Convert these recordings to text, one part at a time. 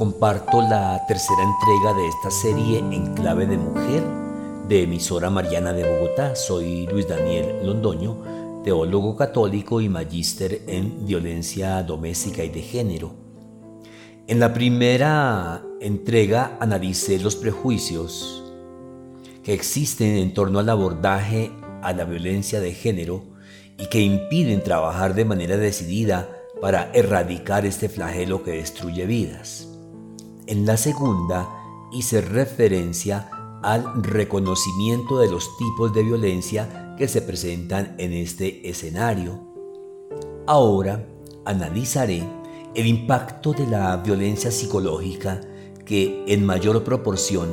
comparto la tercera entrega de esta serie en clave de mujer de emisora Mariana de Bogotá. Soy Luis Daniel Londoño, teólogo católico y magíster en violencia doméstica y de género. En la primera entrega analicé los prejuicios que existen en torno al abordaje a la violencia de género y que impiden trabajar de manera decidida para erradicar este flagelo que destruye vidas. En la segunda hice referencia al reconocimiento de los tipos de violencia que se presentan en este escenario. Ahora analizaré el impacto de la violencia psicológica que en mayor proporción,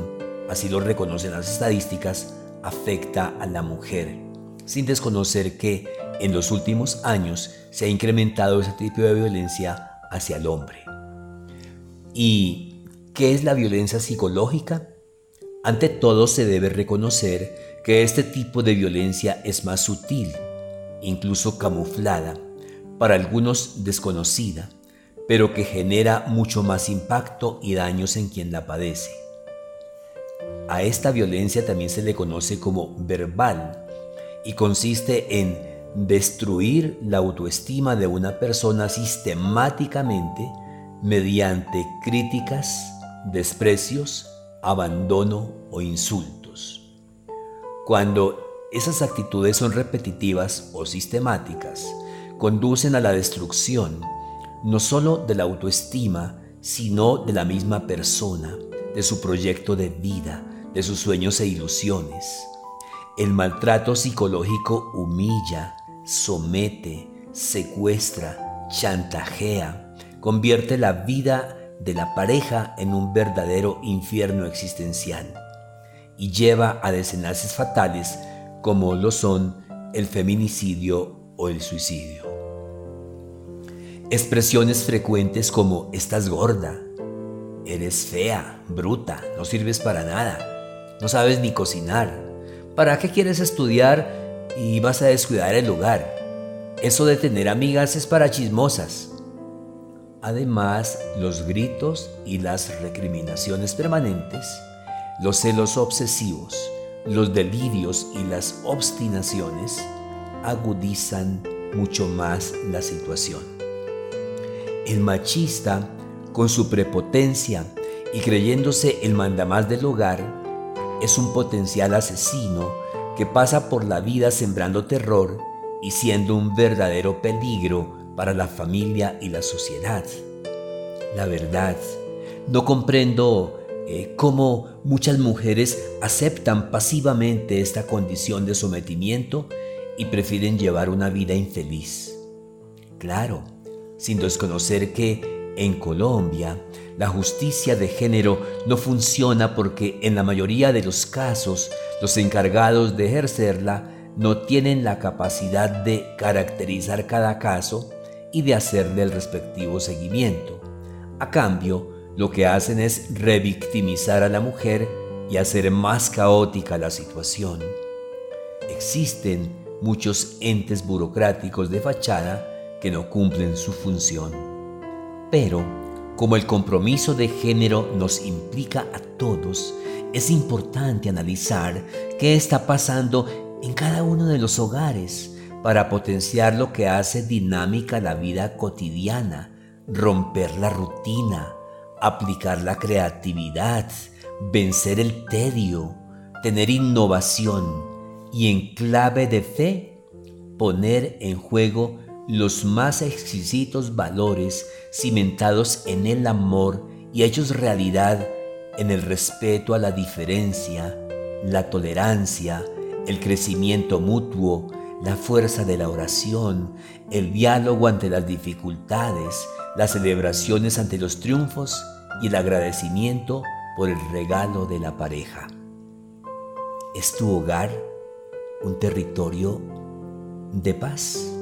así lo reconocen las estadísticas, afecta a la mujer, sin desconocer que en los últimos años se ha incrementado ese tipo de violencia hacia el hombre. ¿Y qué es la violencia psicológica? Ante todo se debe reconocer que este tipo de violencia es más sutil, incluso camuflada, para algunos desconocida, pero que genera mucho más impacto y daños en quien la padece. A esta violencia también se le conoce como verbal y consiste en destruir la autoestima de una persona sistemáticamente mediante críticas, desprecios, abandono o insultos. Cuando esas actitudes son repetitivas o sistemáticas, conducen a la destrucción no solo de la autoestima, sino de la misma persona, de su proyecto de vida, de sus sueños e ilusiones. El maltrato psicológico humilla, somete, secuestra, chantajea, convierte la vida de la pareja en un verdadero infierno existencial y lleva a desenlaces fatales como lo son el feminicidio o el suicidio. Expresiones frecuentes como estás gorda, eres fea, bruta, no sirves para nada, no sabes ni cocinar, ¿para qué quieres estudiar y vas a descuidar el lugar. Eso de tener amigas es para chismosas. Además, los gritos y las recriminaciones permanentes, los celos obsesivos, los delirios y las obstinaciones agudizan mucho más la situación. El machista, con su prepotencia y creyéndose el mandamás del hogar, es un potencial asesino que pasa por la vida sembrando terror y siendo un verdadero peligro para la familia y la sociedad. La verdad, no comprendo eh, cómo muchas mujeres aceptan pasivamente esta condición de sometimiento y prefieren llevar una vida infeliz. Claro, sin desconocer que en Colombia la justicia de género no funciona porque en la mayoría de los casos los encargados de ejercerla no tienen la capacidad de caracterizar cada caso y de hacerle el respectivo seguimiento. A cambio, lo que hacen es revictimizar a la mujer y hacer más caótica la situación. Existen muchos entes burocráticos de fachada que no cumplen su función. Pero, como el compromiso de género nos implica a todos, es importante analizar qué está pasando en cada uno de los hogares para potenciar lo que hace dinámica la vida cotidiana, romper la rutina, aplicar la creatividad, vencer el tedio, tener innovación y en clave de fe poner en juego los más exquisitos valores cimentados en el amor y hechos realidad en el respeto a la diferencia, la tolerancia, el crecimiento mutuo, la fuerza de la oración, el diálogo ante las dificultades, las celebraciones ante los triunfos y el agradecimiento por el regalo de la pareja. ¿Es tu hogar un territorio de paz?